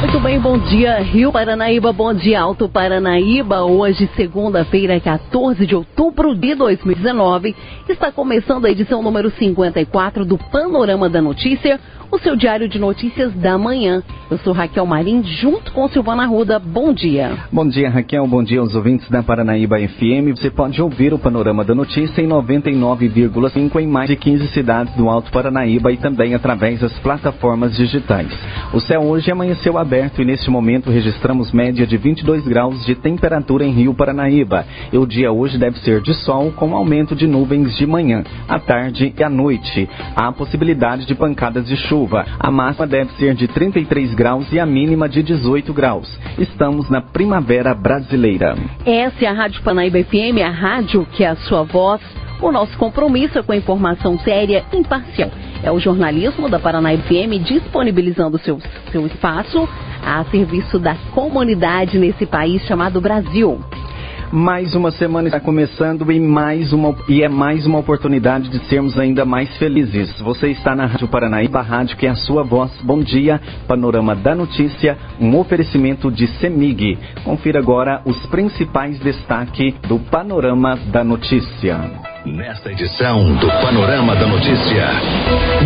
muito bem, bom dia Rio Paranaíba, bom dia Alto Paranaíba. Hoje, segunda-feira, 14 de outubro de 2019, está começando a edição número 54 do Panorama da Notícia, o seu diário de notícias da manhã. Eu sou Raquel Marim, junto com Silvana Ruda. Bom dia. Bom dia, Raquel. Bom dia aos ouvintes da Paranaíba FM. Você pode ouvir o Panorama da Notícia em 99,5 em mais de 15 cidades do Alto Paranaíba e também através das plataformas digitais. O céu hoje amanheceu aberto e neste momento registramos média de 22 graus de temperatura em Rio Paranaíba. E o dia hoje deve ser de sol com aumento de nuvens de manhã, à tarde e à noite. Há possibilidade de pancadas de chuva. A máxima deve ser de 33 graus e a mínima de 18 graus. Estamos na primavera brasileira. Essa é a Rádio Panaíba FM, a rádio que é a sua voz. O nosso compromisso é com a informação séria e imparcial. É o jornalismo da Paranaíba FM disponibilizando seu, seu espaço a serviço da comunidade nesse país chamado Brasil. Mais uma semana está começando e, mais uma, e é mais uma oportunidade de sermos ainda mais felizes. Você está na Rádio Paranaíba, rádio que é a sua voz. Bom dia, Panorama da Notícia, um oferecimento de Semig. Confira agora os principais destaques do Panorama da Notícia. Nesta edição do Panorama da Notícia,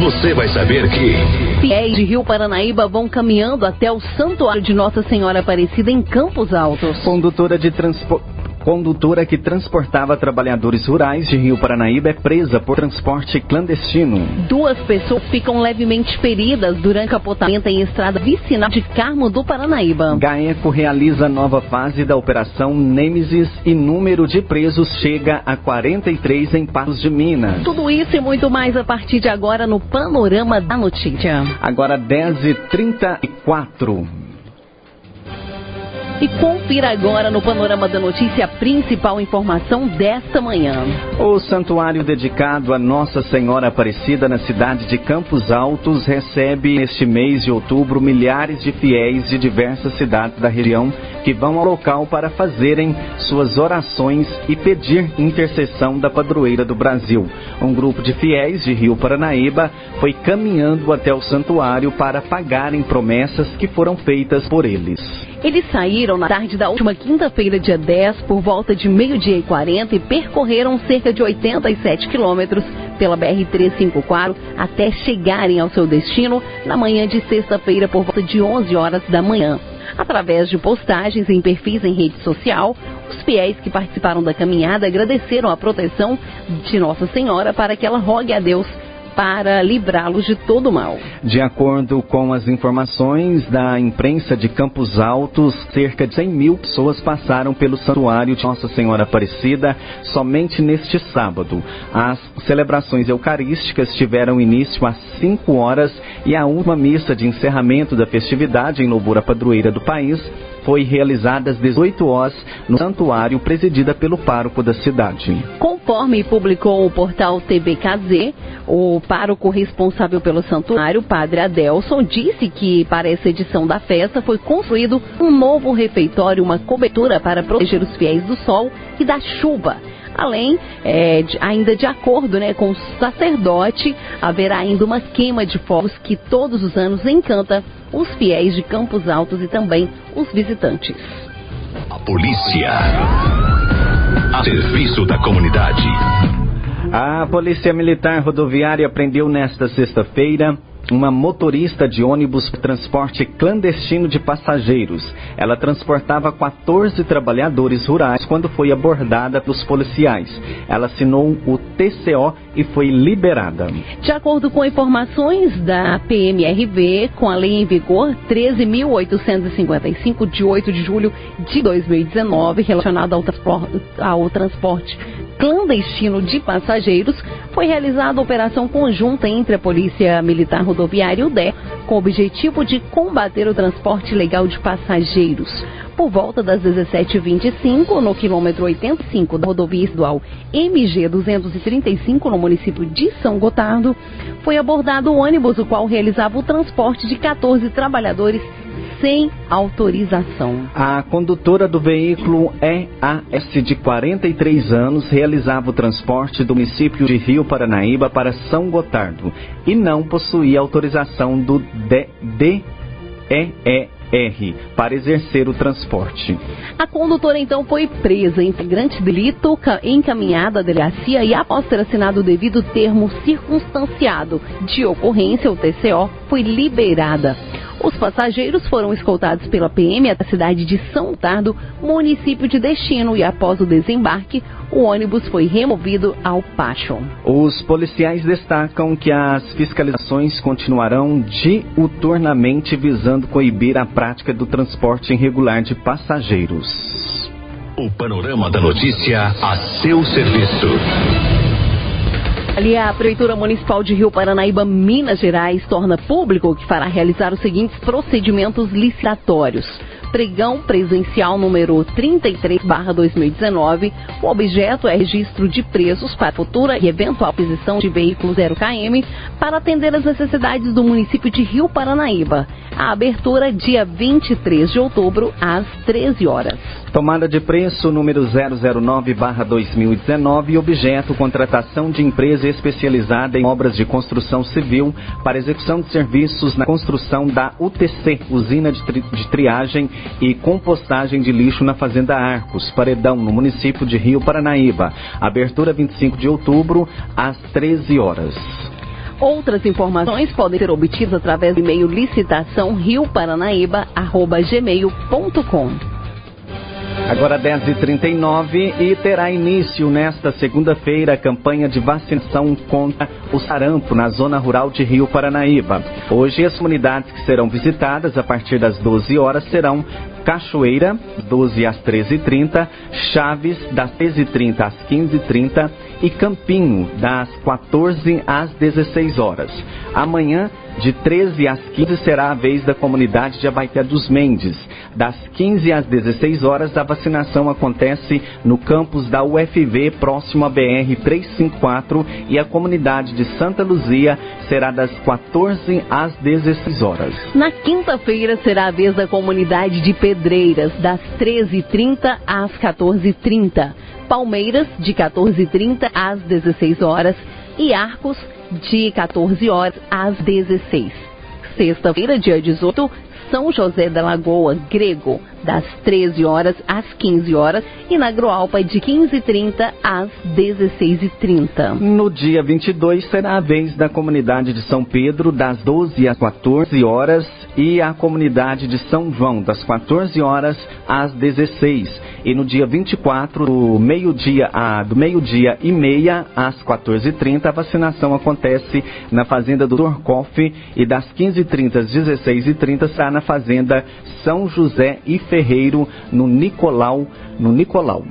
você vai saber que. Fiéis de Rio Paranaíba vão caminhando até o Santuário de Nossa Senhora Aparecida em Campos Altos. Condutora de transporte Condutora que transportava trabalhadores rurais de Rio Paranaíba é presa por transporte clandestino. Duas pessoas ficam levemente feridas durante capotamento em estrada vicinal de Carmo do Paranaíba. Gaeco realiza nova fase da operação Nêmesis e número de presos chega a 43 em Patos de Minas. Tudo isso e muito mais a partir de agora no Panorama da Notícia. Agora 10h34. E confira agora no Panorama da Notícia a principal informação desta manhã. O santuário dedicado a Nossa Senhora Aparecida na cidade de Campos Altos recebe neste mês de outubro milhares de fiéis de diversas cidades da região que vão ao local para fazerem suas orações e pedir intercessão da padroeira do Brasil. Um grupo de fiéis de Rio Paranaíba foi caminhando até o santuário para pagarem promessas que foram feitas por eles. Eles saíram na tarde da última quinta-feira, dia 10, por volta de meio-dia e 40 e percorreram cerca de 87 quilômetros pela BR-354 até chegarem ao seu destino na manhã de sexta-feira por volta de 11 horas da manhã. Através de postagens em perfis em rede social, os fiéis que participaram da caminhada agradeceram a proteção de Nossa Senhora para que ela rogue a Deus para livrá-los de todo mal. De acordo com as informações da imprensa de Campos Altos, cerca de 100 mil pessoas passaram pelo santuário de Nossa Senhora Aparecida somente neste sábado. As celebrações eucarísticas tiveram início às 5 horas e a última missa de encerramento da festividade em louvor padroeira do país foi realizada às 18 horas no santuário presidida pelo pároco da cidade. Conforme publicou o portal TBKZ, o pároco responsável pelo santuário, Padre Adelson, disse que para essa edição da festa foi construído um novo refeitório, uma cobertura para proteger os fiéis do sol e da chuva. Além, é, de, ainda de acordo né, com o sacerdote, haverá ainda uma queima de fogos que todos os anos encanta os fiéis de Campos Altos e também os visitantes. A polícia. A serviço da comunidade. A Polícia Militar Rodoviária prendeu nesta sexta-feira uma motorista de ônibus para transporte clandestino de passageiros. Ela transportava 14 trabalhadores rurais quando foi abordada pelos policiais. Ela assinou o TCO e foi liberada. De acordo com informações da PMRV, com a lei em vigor 13.855 de 8 de julho de 2019, relacionada ao, ao transporte clandestino de passageiros, foi realizada a operação conjunta entre a Polícia Militar Rodoviária e o DE com o objetivo de combater o transporte ilegal de passageiros. Por volta das 17h25, no quilômetro 85 da rodovia estadual MG 235, no município de São Gotardo, foi abordado o ônibus o qual realizava o transporte de 14 trabalhadores sem autorização. A condutora do veículo EAS de 43 anos realizava o transporte do município de Rio Paranaíba para São Gotardo e não possuía autorização do DEER para exercer o transporte. A condutora então foi presa em flagrante delito, encaminhada à delegacia e após ter assinado o devido termo circunstanciado de ocorrência, o TCO, foi liberada. Os passageiros foram escoltados pela PM até a cidade de São Tardo, município de destino, e após o desembarque, o ônibus foi removido ao Pacho. Os policiais destacam que as fiscalizações continuarão diuturnamente visando coibir a prática do transporte irregular de passageiros. O panorama da notícia a seu serviço. Ali, a Prefeitura Municipal de Rio Paranaíba, Minas Gerais, torna público que fará realizar os seguintes procedimentos licitatórios. Pregão presencial número 33/2019. O objeto é registro de preços para futura e eventual aquisição de veículos 0km para atender as necessidades do município de Rio Paranaíba. A abertura dia 23 de outubro às 13 horas. Tomada de preço número 009/2019, objeto contratação de empresa especializada em obras de construção civil para execução de serviços na construção da UTC, usina de, tri de triagem e compostagem de lixo na Fazenda Arcos, Paredão, no município de Rio Paranaíba. Abertura 25 de outubro, às 13 horas. Outras informações podem ser obtidas através do e-mail licitação rioparanaíba.gmail.com. Agora 10h39 e terá início nesta segunda-feira a campanha de vacinação contra o sarampo na zona rural de Rio Paranaíba. Hoje as comunidades que serão visitadas a partir das 12 horas serão Cachoeira, 12 às 13h30, Chaves, das 13h30 às 15h30 e Campinho, das 14 às 16 horas. Amanhã, de 13 às 15, será a vez da comunidade de Abaité dos Mendes. Das 15 às 16 horas, a vacinação acontece no campus da UFV, próximo à BR 354, e a comunidade de Santa Luzia será das 14 às 16 horas. Na quinta-feira será a vez da comunidade de Pedreiras, das 13h30 às 14h30. Palmeiras, de 14h30 às 16 horas. E Arcos, de 14 horas às 16. Sexta-feira, dia 18, são José da Lagoa, grego, das 13 horas às 15 horas e na Groalpa de 15h30 às 16h30. No dia 22 será a vez da comunidade de São Pedro, das 12 às 14 horas e a comunidade de São João, das 14 horas às 16 e no dia 24, do meio-dia do meio-dia e meia às 14h30, a vacinação acontece na fazenda do Dorcoff e das 15h30 às 16h30 será na fazenda São José e Ferreiro, no Nicolau, no Nicolau.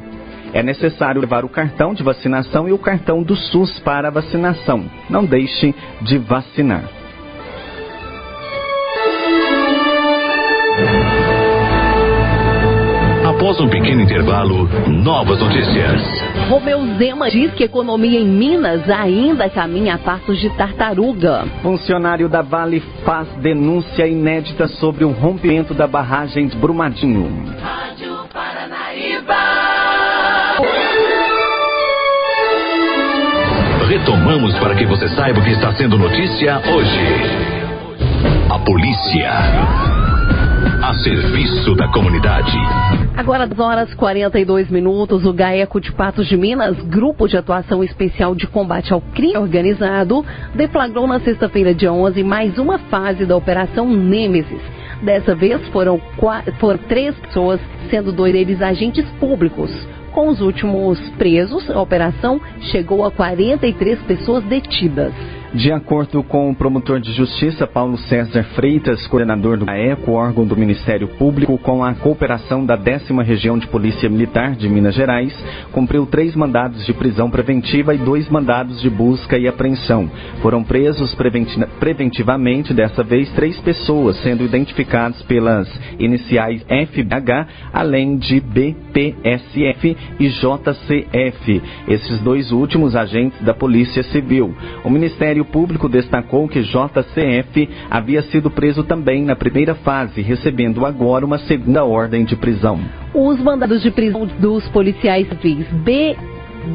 É necessário levar o cartão de vacinação e o cartão do SUS para a vacinação. Não deixe de vacinar. Após um pequeno intervalo, novas notícias. Romeu Zema diz que a economia em Minas ainda caminha a passos de tartaruga. Funcionário da Vale faz denúncia inédita sobre o rompimento da barragem de Brumadinho. Rádio Paranaíba. Retomamos para que você saiba o que está sendo notícia hoje. A polícia a serviço da comunidade. Agora, às horas 42 minutos, o GAECO de Patos de Minas, Grupo de Atuação Especial de Combate ao Crime Organizado, deflagrou na sexta-feira, dia 11, mais uma fase da Operação Nêmesis. Dessa vez foram, quatro, foram três pessoas, sendo dois deles agentes públicos. Com os últimos presos, a operação chegou a 43 pessoas detidas. De acordo com o promotor de justiça Paulo César Freitas, coordenador do AECO, órgão do Ministério Público, com a cooperação da 10 Região de Polícia Militar de Minas Gerais, cumpriu três mandados de prisão preventiva e dois mandados de busca e apreensão. Foram presos preventivamente, dessa vez, três pessoas, sendo identificadas pelas iniciais FBH, além de BPSF e JCF. Esses dois últimos agentes da Polícia Civil. O Ministério Ministério Público destacou que JCF havia sido preso também na primeira fase, recebendo agora uma segunda ordem de prisão. Os mandados de prisão dos policiais civis B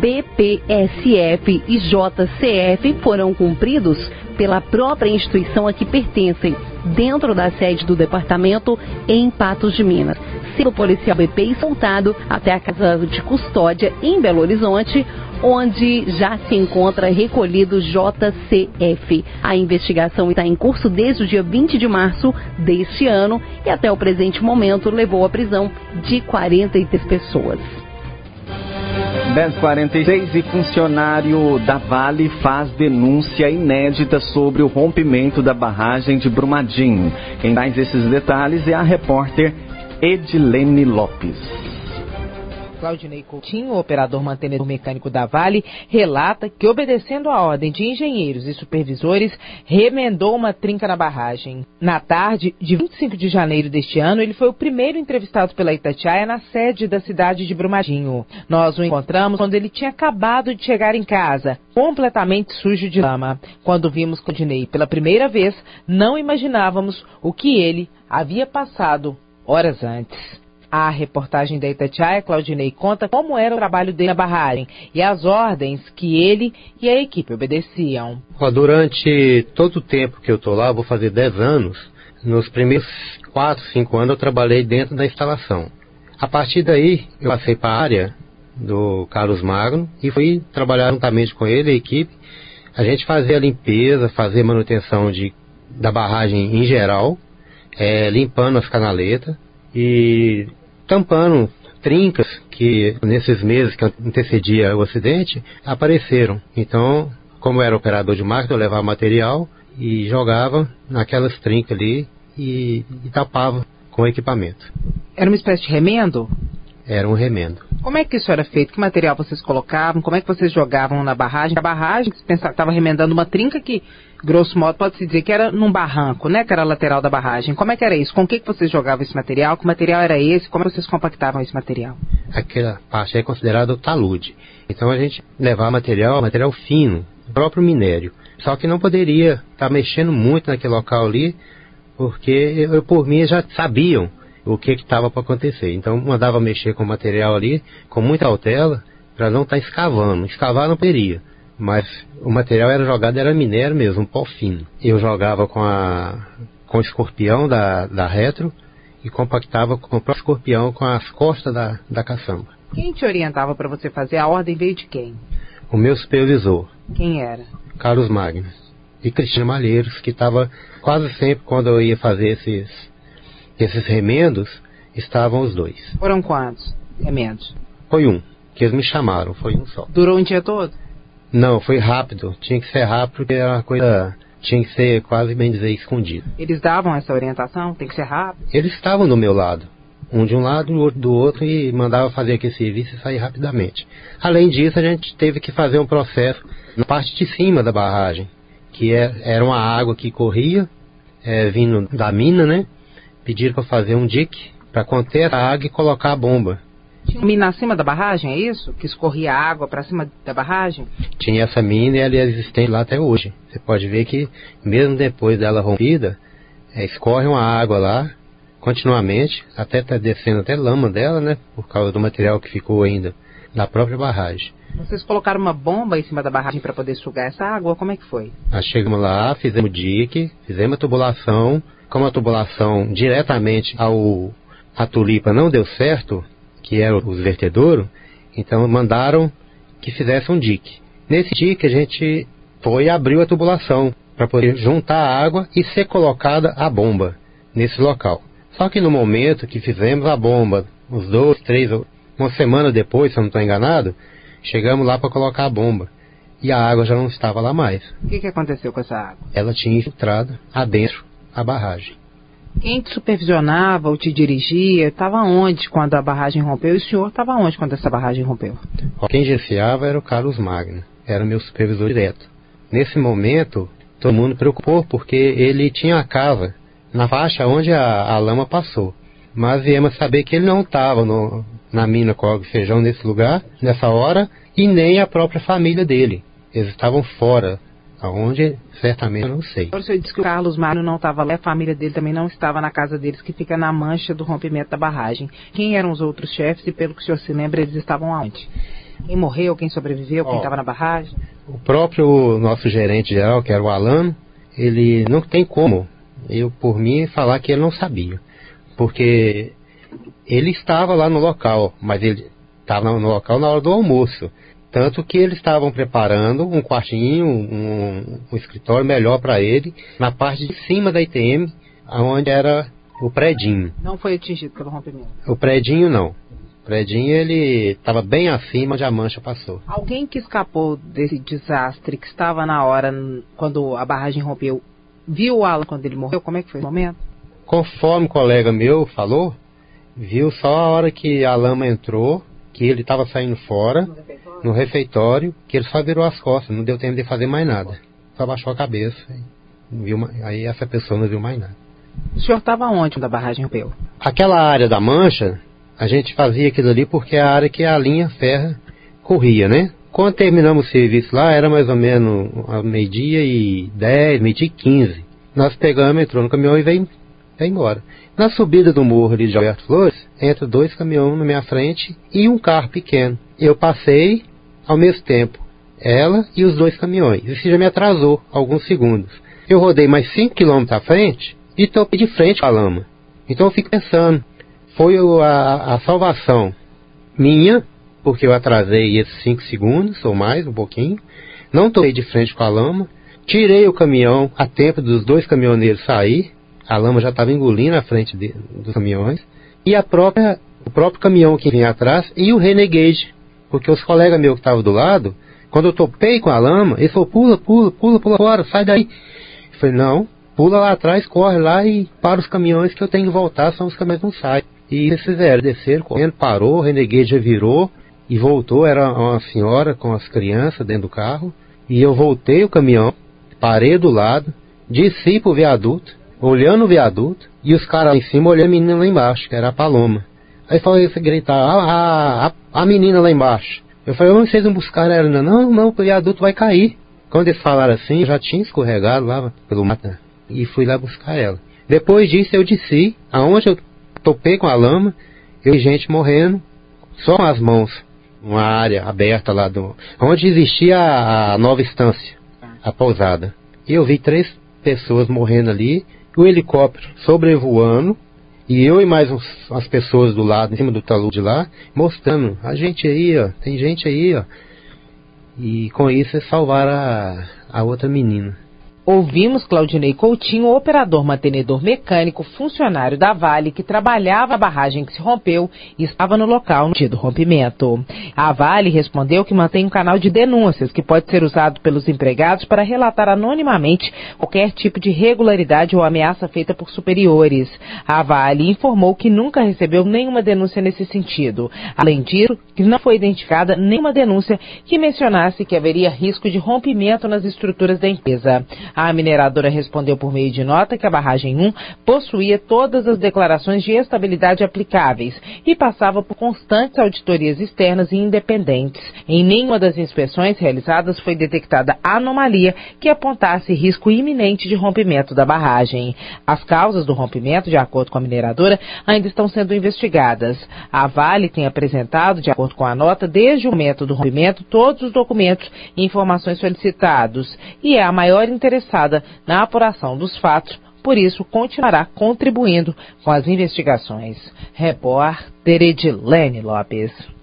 BPSF e JCF foram cumpridos pela própria instituição a que pertencem, dentro da sede do departamento em Patos de Minas. Sendo o policial BP soltado até a casa de custódia em Belo Horizonte, onde já se encontra recolhido JCF. A investigação está em curso desde o dia 20 de março deste ano e até o presente momento levou à prisão de 43 pessoas. 1046 e funcionário da Vale faz denúncia inédita sobre o rompimento da barragem de Brumadinho. Quem traz esses detalhes é a repórter Edilene Lopes. Claudinei Coutinho, operador mantenedor mecânico da Vale, relata que, obedecendo a ordem de engenheiros e supervisores, remendou uma trinca na barragem. Na tarde de 25 de janeiro deste ano, ele foi o primeiro entrevistado pela Itatiaia na sede da cidade de Brumadinho. Nós o encontramos quando ele tinha acabado de chegar em casa, completamente sujo de lama. Quando vimos Claudinei pela primeira vez, não imaginávamos o que ele havia passado horas antes. A reportagem da Itatiaia, Claudinei, conta como era o trabalho dele na barragem e as ordens que ele e a equipe obedeciam. Durante todo o tempo que eu estou lá, vou fazer 10 anos, nos primeiros 4, 5 anos eu trabalhei dentro da instalação. A partir daí, eu passei para a área do Carlos Magno e fui trabalhar juntamente com ele, a equipe. A gente fazia a limpeza, fazia manutenção de, da barragem em geral, é, limpando as canaletas e tampando trincas que nesses meses que antecedia o acidente apareceram. Então, como era operador de máquina, eu levava material e jogava naquelas trincas ali e, e tapava com o equipamento. Era uma espécie de remendo? Era um remendo. Como é que isso era feito? Que material vocês colocavam? Como é que vocês jogavam na barragem? A barragem, pensava estava remendando uma trinca que, grosso modo, pode-se dizer que era num barranco, né? Que era a lateral da barragem. Como é que era isso? Com o que, que vocês jogavam esse material? Que material era esse? Como vocês compactavam esse material? Aquela parte é considerada o talude. Então a gente levava material, material fino, próprio minério. Só que não poderia estar tá mexendo muito naquele local ali, porque eu, por mim já sabiam o que estava para acontecer. Então mandava mexer com o material ali com muita cautela para não estar tá escavando. Escavar não poderia, mas o material era jogado era minério mesmo, um pó fino. Eu jogava com a com o escorpião da, da retro e compactava com o próprio escorpião com as costas da, da caçamba. Quem te orientava para você fazer? A ordem veio de quem? O meu supervisor. Quem era? Carlos Magnus. E Cristina Malheiros, que estava quase sempre quando eu ia fazer esses esses remendos estavam os dois. Foram quantos remendos? Foi um, que eles me chamaram, foi um só. Durou um dia todo? Não, foi rápido. Tinha que ser rápido porque era uma coisa. Tinha que ser quase bem dizer escondido. Eles davam essa orientação? Tem que ser rápido? Eles estavam do meu lado. Um de um lado, o outro do outro, e mandava fazer aquele serviço e sair rapidamente. Além disso, a gente teve que fazer um processo na parte de cima da barragem, que é, era uma água que corria, é, vindo da mina, né? Pediram para fazer um dique para conter a água e colocar a bomba. Tinha uma mina acima da barragem, é isso? Que escorria água para cima da barragem? Tinha essa mina e ela é existente lá até hoje. Você pode ver que, mesmo depois dela rompida, é, escorre uma água lá continuamente, até tá descendo até lama dela, né? Por causa do material que ficou ainda na própria barragem. Vocês colocaram uma bomba em cima da barragem para poder sugar essa água? Como é que foi? Nós chegamos lá, fizemos o dique, fizemos a tubulação, como a tubulação diretamente ao a tulipa não deu certo, que era os vertedouros, então mandaram que fizesse um dique. Nesse dique a gente foi e abriu a tubulação para poder juntar a água e ser colocada a bomba nesse local. Só que no momento que fizemos a bomba, uns dois, três, uma semana depois, se eu não estou enganado, chegamos lá para colocar a bomba. e a água já não estava lá mais. O que, que aconteceu com essa água? Ela tinha infiltrado adentro a barragem. Quem te supervisionava ou te dirigia estava onde quando a barragem rompeu? E o senhor estava onde quando essa barragem rompeu? Quem gerenciava era o Carlos Magno, era meu supervisor direto. Nesse momento, todo mundo preocupou porque ele tinha a casa na faixa onde a, a lama passou. Mas viemos saber que ele não estava na mina Cog Feijão nesse lugar, nessa hora, e nem a própria família dele. Eles estavam fora Aonde, certamente, eu não sei. O senhor disse que o Carlos Mário não estava lá, a família dele também não estava na casa deles, que fica na mancha do rompimento da barragem. Quem eram os outros chefes e, pelo que o senhor se lembra, eles estavam aonde? Quem morreu, quem sobreviveu, quem estava na barragem? O próprio nosso gerente geral, que era o Alano, ele não tem como, eu por mim, falar que ele não sabia. Porque ele estava lá no local, mas ele estava no local na hora do almoço. Tanto que eles estavam preparando um quartinho, um, um escritório melhor para ele, na parte de cima da ITM, onde era o predinho. Não foi atingido pelo rompimento? O predinho não. O predinho ele estava bem acima onde a mancha passou. Alguém que escapou desse desastre, que estava na hora, quando a barragem rompeu, viu o Alan quando ele morreu? Como é que foi o momento? Conforme o colega meu falou, viu só a hora que a lama entrou, que ele estava saindo fora no refeitório, que ele só virou as costas, não deu tempo de fazer mais nada. Só baixou a cabeça. Viu, aí essa pessoa não viu mais nada. O senhor estava onde da barragem rompeu? Aquela área da mancha, a gente fazia aquilo ali porque é a área que a linha ferra corria, né? Quando terminamos o serviço lá, era mais ou menos meio-dia e 10, meio-dia e 15. Nós pegamos, entrou no caminhão e veio, veio embora. Na subida do morro ali de Alberto Flores, entra dois caminhões na minha frente e um carro pequeno. Eu passei ao mesmo tempo, ela e os dois caminhões. Isso já me atrasou alguns segundos. Eu rodei mais 5 km à frente e estou de frente com a lama. Então eu fico pensando, foi a, a salvação minha, porque eu atrasei esses 5 segundos ou mais, um pouquinho, não estou de frente com a lama, tirei o caminhão a tempo dos dois caminhoneiros sair, a lama já estava engolindo a frente de, dos caminhões, e a própria, o próprio caminhão que vinha atrás e o Renegade, porque os colegas meus que estavam do lado, quando eu topei com a lama, ele falou, pula, pula, pula, pula fora, sai daí. Eu falei, não, pula lá atrás, corre lá e para os caminhões que eu tenho que voltar, são os caminhões não saem. E eles fizeram, desceram, correndo, parou, o Renegade já virou e voltou, era uma senhora com as crianças dentro do carro, e eu voltei o caminhão, parei do lado, desci pro viaduto, olhando o viaduto, e os caras lá em cima olhando a menina lá embaixo, que era a Paloma. Aí falou isso, gritar, a, a, a menina lá embaixo. Eu falei, vocês vão buscar ela? Não, não, o viaduto vai cair. Quando eles falaram assim, eu já tinha escorregado lá pelo mata e fui lá buscar ela. Depois disso eu desci, aonde eu topei com a lama, eu vi gente morrendo, só com as mãos, uma área aberta lá do. onde existia a, a nova estância, a pousada. E eu vi três pessoas morrendo ali, o helicóptero sobrevoando, e eu e mais uns, umas pessoas do lado, em cima do talude lá, mostrando, a gente aí, ó, tem gente aí, ó. E com isso é salvar a, a outra menina. Ouvimos Claudinei Coutinho, operador mantenedor mecânico, funcionário da Vale, que trabalhava a barragem que se rompeu e estava no local no dia do rompimento. A Vale respondeu que mantém um canal de denúncias que pode ser usado pelos empregados para relatar anonimamente qualquer tipo de irregularidade ou ameaça feita por superiores. A Vale informou que nunca recebeu nenhuma denúncia nesse sentido. Além disso, que não foi identificada nenhuma denúncia que mencionasse que haveria risco de rompimento nas estruturas da empresa. A mineradora respondeu por meio de nota que a barragem 1 possuía todas as declarações de estabilidade aplicáveis e passava por constantes auditorias externas e independentes. Em nenhuma das inspeções realizadas foi detectada anomalia que apontasse risco iminente de rompimento da barragem. As causas do rompimento, de acordo com a mineradora, ainda estão sendo investigadas. A Vale tem apresentado, de acordo com a nota, desde o momento do rompimento, todos os documentos e informações solicitados e é a maior interessada interessada na apuração dos fatos, por isso continuará contribuindo com as investigações. Repórter Edilene Lopes.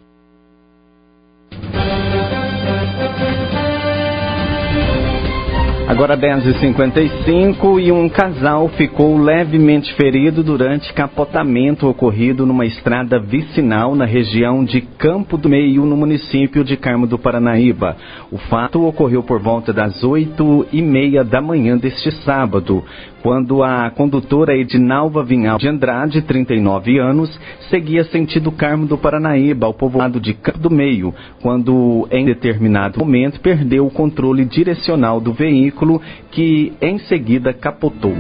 Agora 10h55 e um casal ficou levemente ferido durante capotamento ocorrido numa estrada vicinal na região de Campo do Meio, no município de Carmo do Paranaíba. O fato ocorreu por volta das 8 e meia da manhã deste sábado, quando a condutora Edinalva Vinhal de Andrade, 39 anos, seguia sentido Carmo do Paranaíba, ao povoado de Campo do Meio, quando em determinado momento perdeu o controle direcional do veículo, que em seguida capotou.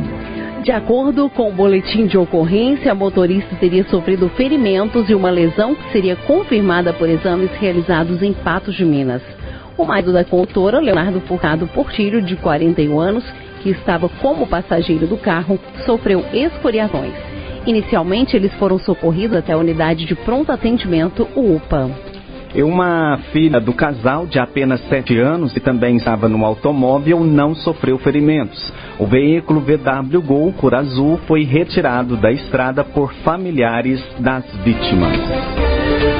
De acordo com o boletim de ocorrência, a motorista teria sofrido ferimentos e uma lesão que seria confirmada por exames realizados em Patos de Minas. O marido da condutora, Leonardo Furcado Portilho, de 41 anos, que estava como passageiro do carro, sofreu escoriações. Inicialmente, eles foram socorridos até a unidade de pronto atendimento, o UPA. Uma filha do casal, de apenas 7 anos, que também estava no automóvel, não sofreu ferimentos. O veículo VW Gol cor azul foi retirado da estrada por familiares das vítimas.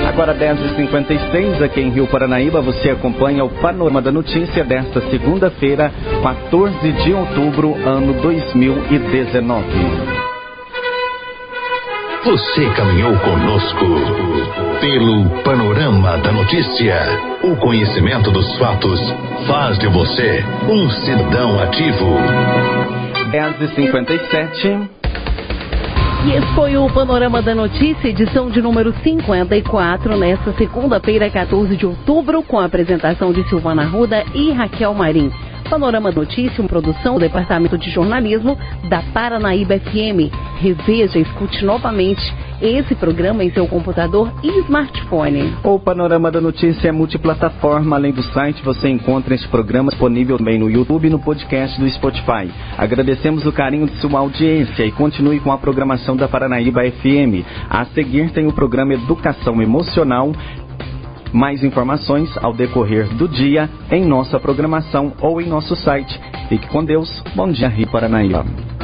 Agora 10h56, aqui em Rio Paranaíba, você acompanha o Panorama da Notícia desta segunda-feira, 14 de outubro, ano 2019. Você caminhou conosco pelo Panorama da Notícia. O conhecimento dos fatos faz de você um cidadão ativo. 10h57. E esse foi o Panorama da Notícia, edição de número 54, nesta segunda-feira, 14 de outubro, com a apresentação de Silvana Ruda e Raquel Marim. Panorama Notícia, uma produção do Departamento de Jornalismo da Paranaíba FM. Reveja, escute novamente esse programa em seu computador e smartphone. O Panorama da Notícia é multiplataforma. Além do site, você encontra este programa disponível também no YouTube e no podcast do Spotify. Agradecemos o carinho de sua audiência e continue com a programação da Paranaíba FM. A seguir tem o programa Educação Emocional mais informações ao decorrer do dia em nossa programação ou em nosso site. Fique com Deus. Bom dia, Rio Paranaíba.